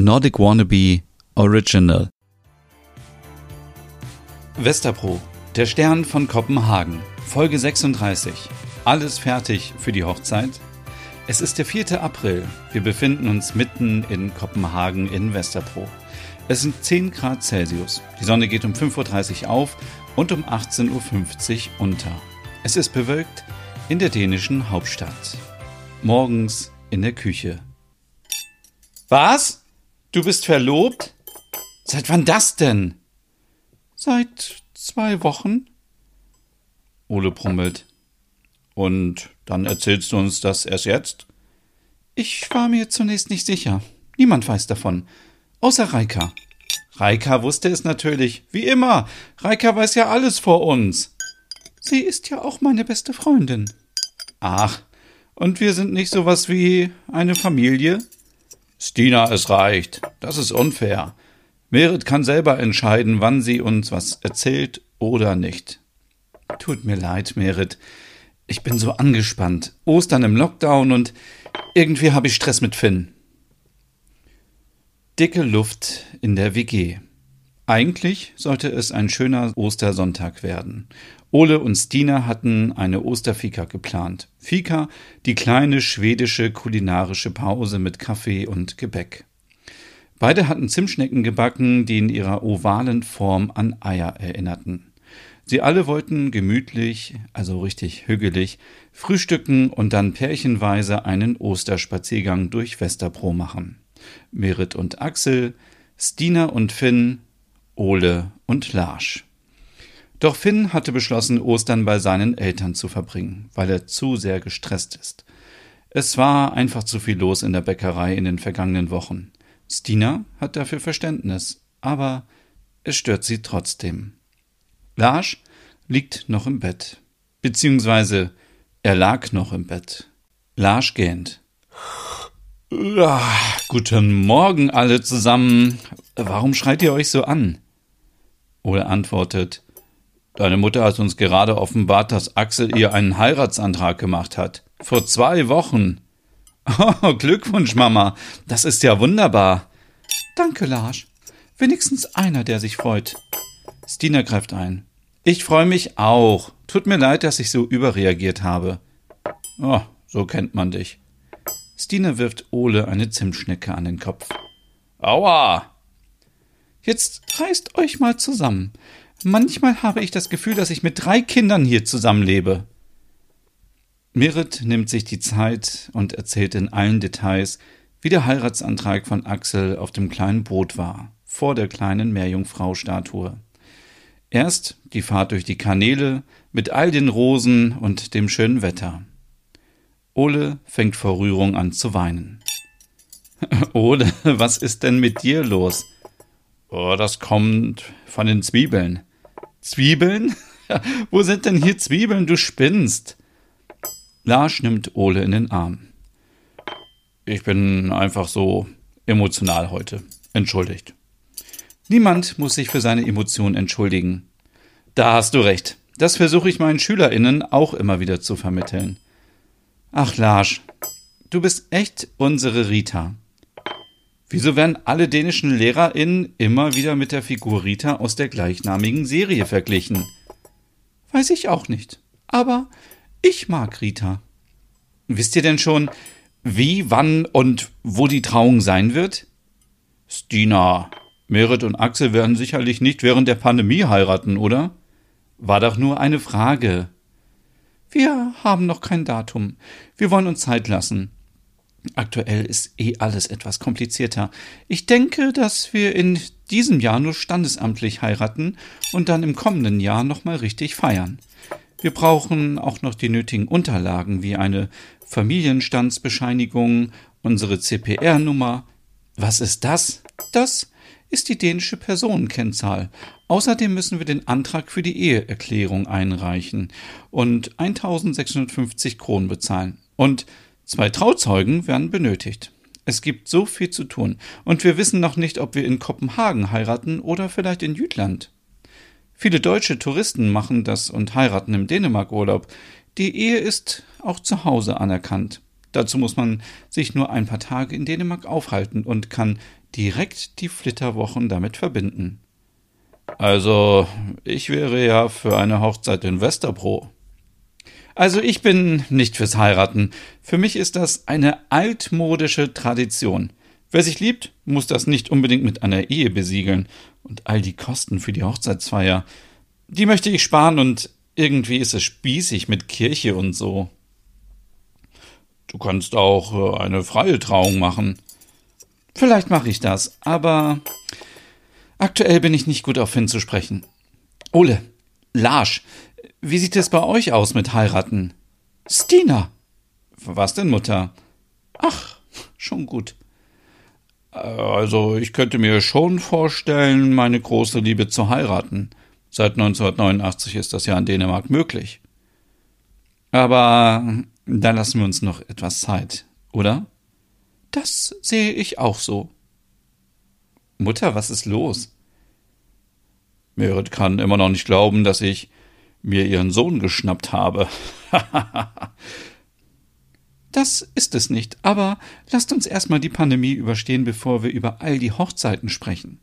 Nordic Wannabe Original. Westerpro, der Stern von Kopenhagen, Folge 36. Alles fertig für die Hochzeit? Es ist der 4. April. Wir befinden uns mitten in Kopenhagen in Westerpro. Es sind 10 Grad Celsius. Die Sonne geht um 5.30 Uhr auf und um 18.50 Uhr unter. Es ist bewölkt in der dänischen Hauptstadt. Morgens in der Küche. Was? Du bist verlobt? Seit wann das denn? Seit zwei Wochen. Ole brummelt. Und dann erzählst du uns das erst jetzt? Ich war mir zunächst nicht sicher. Niemand weiß davon. Außer Reika. Reika wusste es natürlich. Wie immer. Reika weiß ja alles vor uns. Sie ist ja auch meine beste Freundin. Ach, und wir sind nicht sowas wie eine Familie? Stina, es reicht. Das ist unfair. Merit kann selber entscheiden, wann sie uns was erzählt oder nicht. Tut mir leid, Merit. Ich bin so angespannt. Ostern im Lockdown und irgendwie habe ich Stress mit Finn. Dicke Luft in der WG. Eigentlich sollte es ein schöner Ostersonntag werden. Ole und Stina hatten eine Osterfika geplant. Fika, die kleine schwedische kulinarische Pause mit Kaffee und Gebäck. Beide hatten Zimtschnecken gebacken, die in ihrer ovalen Form an Eier erinnerten. Sie alle wollten gemütlich, also richtig hügelig, frühstücken und dann pärchenweise einen Osterspaziergang durch Westerpro machen. Merit und Axel, Stina und Finn, Ole und Larsch. Doch Finn hatte beschlossen, Ostern bei seinen Eltern zu verbringen, weil er zu sehr gestresst ist. Es war einfach zu viel los in der Bäckerei in den vergangenen Wochen. Stina hat dafür Verständnis, aber es stört sie trotzdem. Lars liegt noch im Bett. Beziehungsweise er lag noch im Bett. Lars gähnt. Guten Morgen alle zusammen. Warum schreit ihr euch so an? Ole antwortet, Deine Mutter hat uns gerade offenbart, dass Axel ihr einen Heiratsantrag gemacht hat. Vor zwei Wochen. Oh, Glückwunsch, Mama. Das ist ja wunderbar. Danke, Lars. Wenigstens einer, der sich freut. Stina greift ein. Ich freue mich auch. Tut mir leid, dass ich so überreagiert habe. Oh, so kennt man dich. Stina wirft Ole eine Zimtschnecke an den Kopf. Aua! Jetzt reißt euch mal zusammen. Manchmal habe ich das Gefühl, dass ich mit drei Kindern hier zusammenlebe. Merit nimmt sich die Zeit und erzählt in allen Details, wie der Heiratsantrag von Axel auf dem kleinen Boot war, vor der kleinen Meerjungfrau-Statue. Erst die Fahrt durch die Kanäle mit all den Rosen und dem schönen Wetter. Ole fängt vor Rührung an zu weinen. Ole, was ist denn mit dir los? Oh, das kommt von den Zwiebeln. Zwiebeln? Wo sind denn hier Zwiebeln? Du spinnst. Lars nimmt Ole in den Arm. Ich bin einfach so emotional heute. Entschuldigt. Niemand muss sich für seine Emotionen entschuldigen. Da hast du recht. Das versuche ich meinen SchülerInnen auch immer wieder zu vermitteln. Ach, Lars, du bist echt unsere Rita. Wieso werden alle dänischen LehrerInnen immer wieder mit der Figur Rita aus der gleichnamigen Serie verglichen? Weiß ich auch nicht. Aber ich mag Rita. Wisst ihr denn schon, wie, wann und wo die Trauung sein wird? Stina, Merit und Axel werden sicherlich nicht während der Pandemie heiraten, oder? War doch nur eine Frage. Wir haben noch kein Datum. Wir wollen uns Zeit lassen. Aktuell ist eh alles etwas komplizierter. Ich denke, dass wir in diesem Jahr nur standesamtlich heiraten und dann im kommenden Jahr nochmal richtig feiern. Wir brauchen auch noch die nötigen Unterlagen wie eine Familienstandsbescheinigung, unsere CPR-Nummer. Was ist das? Das ist die dänische Personenkennzahl. Außerdem müssen wir den Antrag für die Eheerklärung einreichen und 1650 Kronen bezahlen. Und Zwei Trauzeugen werden benötigt. Es gibt so viel zu tun, und wir wissen noch nicht, ob wir in Kopenhagen heiraten oder vielleicht in Jütland. Viele deutsche Touristen machen das und heiraten im Dänemark-Urlaub. Die Ehe ist auch zu Hause anerkannt. Dazu muss man sich nur ein paar Tage in Dänemark aufhalten und kann direkt die Flitterwochen damit verbinden. Also, ich wäre ja für eine Hochzeit in Westerbro. Also ich bin nicht fürs Heiraten. Für mich ist das eine altmodische Tradition. Wer sich liebt, muss das nicht unbedingt mit einer Ehe besiegeln. Und all die Kosten für die Hochzeitsfeier, die möchte ich sparen und irgendwie ist es spießig mit Kirche und so. Du kannst auch äh, eine freie Trauung machen. Vielleicht mache ich das, aber aktuell bin ich nicht gut auf hinzusprechen. Ole, Larsch, wie sieht es bei euch aus mit heiraten? Stina. Was denn, Mutter? Ach, schon gut. Also, ich könnte mir schon vorstellen, meine große Liebe zu heiraten. Seit 1989 ist das ja in Dänemark möglich. Aber da lassen wir uns noch etwas Zeit, oder? Das sehe ich auch so. Mutter, was ist los? Merit kann immer noch nicht glauben, dass ich mir ihren Sohn geschnappt habe. das ist es nicht, aber lasst uns erstmal die Pandemie überstehen, bevor wir über all die Hochzeiten sprechen.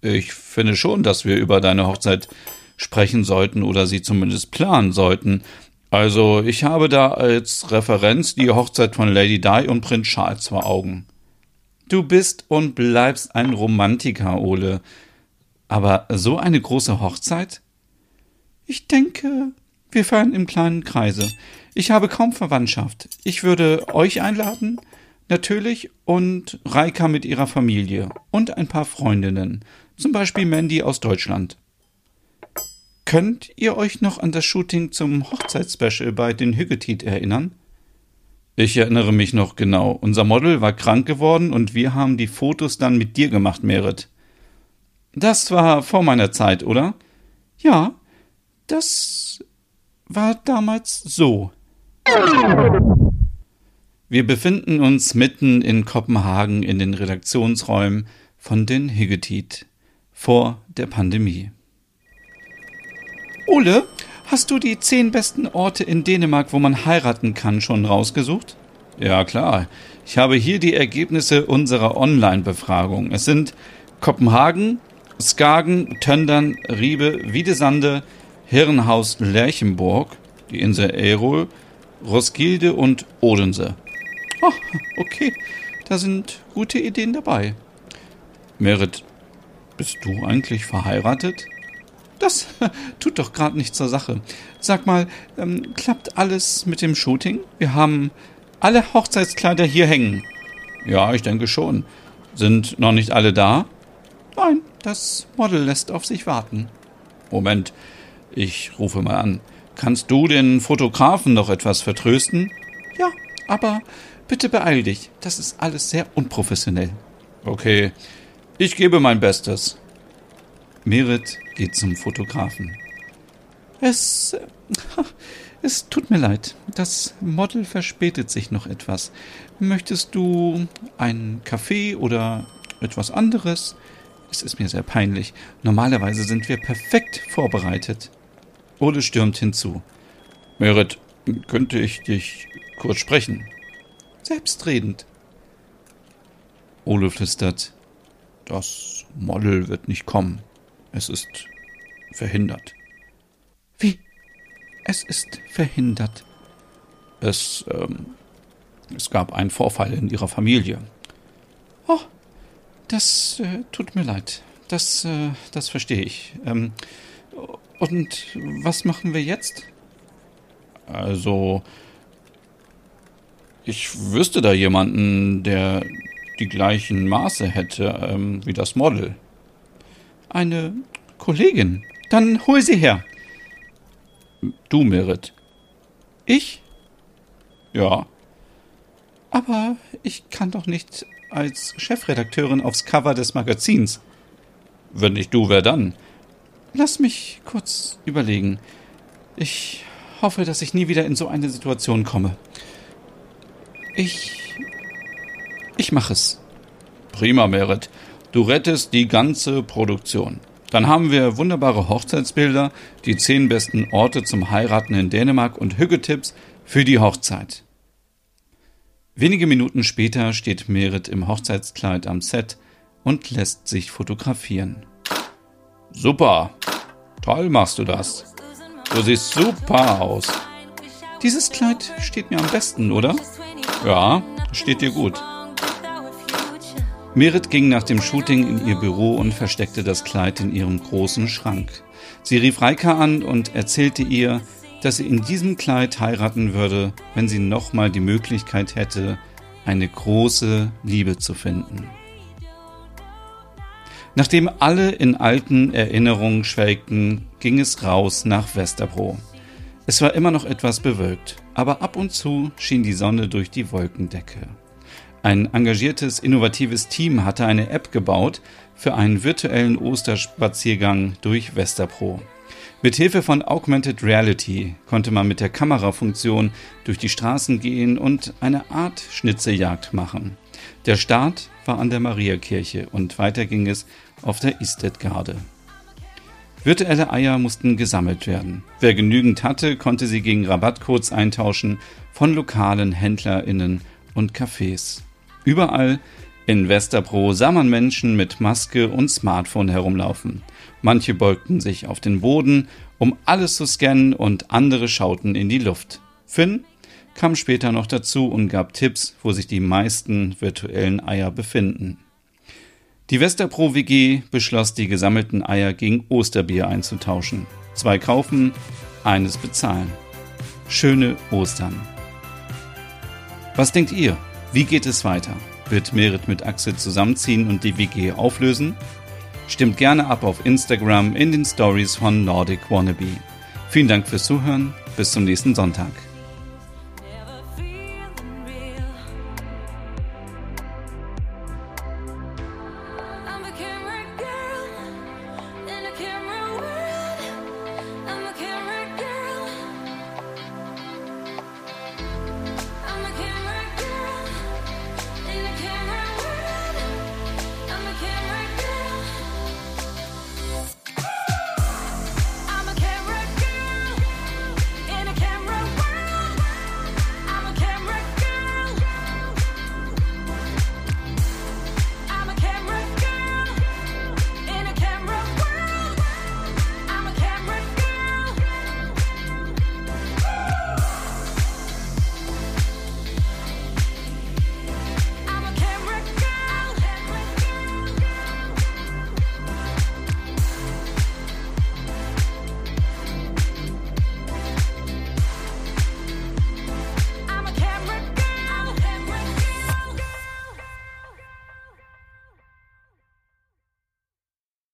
Ich finde schon, dass wir über deine Hochzeit sprechen sollten oder sie zumindest planen sollten. Also, ich habe da als Referenz die Hochzeit von Lady Di und Prinz Charles vor Augen. Du bist und bleibst ein Romantiker, Ole. Aber so eine große Hochzeit? Ich denke, wir fahren im kleinen Kreise. Ich habe kaum Verwandtschaft. Ich würde euch einladen, natürlich, und Reika mit ihrer Familie und ein paar Freundinnen, zum Beispiel Mandy aus Deutschland. Könnt ihr euch noch an das Shooting zum Hochzeitsspecial bei den Hüggetit erinnern? Ich erinnere mich noch genau. Unser Model war krank geworden und wir haben die Fotos dann mit dir gemacht, Merit. Das war vor meiner Zeit, oder? Ja, das war damals so. Wir befinden uns mitten in Kopenhagen in den Redaktionsräumen von den Higgetit vor der Pandemie. Ole, hast du die zehn besten Orte in Dänemark, wo man heiraten kann, schon rausgesucht? Ja, klar. Ich habe hier die Ergebnisse unserer Online-Befragung. Es sind Kopenhagen, Skagen, Töndern, Riebe, Wiedesande, Hirnhaus Lerchenburg, die Insel Erol, Roskilde und Odense. Oh, okay, da sind gute Ideen dabei. Merit, bist du eigentlich verheiratet? Das tut doch gerade nichts zur Sache. Sag mal, ähm, klappt alles mit dem Shooting? Wir haben alle Hochzeitskleider hier hängen. Ja, ich denke schon. Sind noch nicht alle da? Nein, das Model lässt auf sich warten. Moment, ich rufe mal an. Kannst du den Fotografen noch etwas vertrösten? Ja, aber bitte beeil dich. Das ist alles sehr unprofessionell. Okay, ich gebe mein Bestes. Merit geht zum Fotografen. Es. Es tut mir leid. Das Model verspätet sich noch etwas. Möchtest du einen Kaffee oder etwas anderes? Es ist mir sehr peinlich. Normalerweise sind wir perfekt vorbereitet. Ole stürmt hinzu. Merit, könnte ich dich kurz sprechen? Selbstredend. Ole flüstert. Das Model wird nicht kommen. Es ist verhindert. Wie? Es ist verhindert. Es, ähm, es gab einen Vorfall in ihrer Familie. Oh, das äh, tut mir leid. Das, äh, das verstehe ich. Ähm, und was machen wir jetzt? Also, ich wüsste da jemanden, der die gleichen Maße hätte ähm, wie das Model. Eine Kollegin. Dann hol sie her. Du, Merit. Ich? Ja. Aber ich kann doch nicht als Chefredakteurin aufs Cover des Magazins. Wenn nicht du, wer dann? Lass mich kurz überlegen. Ich hoffe, dass ich nie wieder in so eine Situation komme. Ich. Ich mache es. Prima, Merit. Du rettest die ganze Produktion. Dann haben wir wunderbare Hochzeitsbilder, die zehn besten Orte zum Heiraten in Dänemark und Hüggetipps für die Hochzeit. Wenige Minuten später steht Merit im Hochzeitskleid am Set und lässt sich fotografieren. Super! Toll machst du das. Du siehst super aus. Dieses Kleid steht mir am besten, oder? Ja, steht dir gut. Merit ging nach dem Shooting in ihr Büro und versteckte das Kleid in ihrem großen Schrank. Sie rief Reika an und erzählte ihr, dass sie in diesem Kleid heiraten würde, wenn sie nochmal die Möglichkeit hätte, eine große Liebe zu finden. Nachdem alle in alten Erinnerungen schwelgten, ging es raus nach Westerbro. Es war immer noch etwas bewölkt, aber ab und zu schien die Sonne durch die Wolkendecke. Ein engagiertes, innovatives Team hatte eine App gebaut für einen virtuellen Osterspaziergang durch Westerpro. Mit Hilfe von Augmented Reality konnte man mit der Kamerafunktion durch die Straßen gehen und eine Art Schnitzejagd machen. Der Start war an der Mariakirche und weiter ging es auf der Istedgarde. Virtuelle Eier mussten gesammelt werden. Wer genügend hatte, konnte sie gegen Rabattcodes eintauschen von lokalen HändlerInnen und Cafés. Überall in Westerpro sah man Menschen mit Maske und Smartphone herumlaufen. Manche beugten sich auf den Boden, um alles zu scannen und andere schauten in die Luft. Finn kam später noch dazu und gab Tipps, wo sich die meisten virtuellen Eier befinden. Die Westerpro WG beschloss, die gesammelten Eier gegen Osterbier einzutauschen. Zwei kaufen, eines bezahlen. Schöne Ostern. Was denkt ihr? Wie geht es weiter? Wird Merit mit Axel zusammenziehen und die WG auflösen? Stimmt gerne ab auf Instagram in den Stories von Nordic Wannabe. Vielen Dank fürs Zuhören. Bis zum nächsten Sonntag.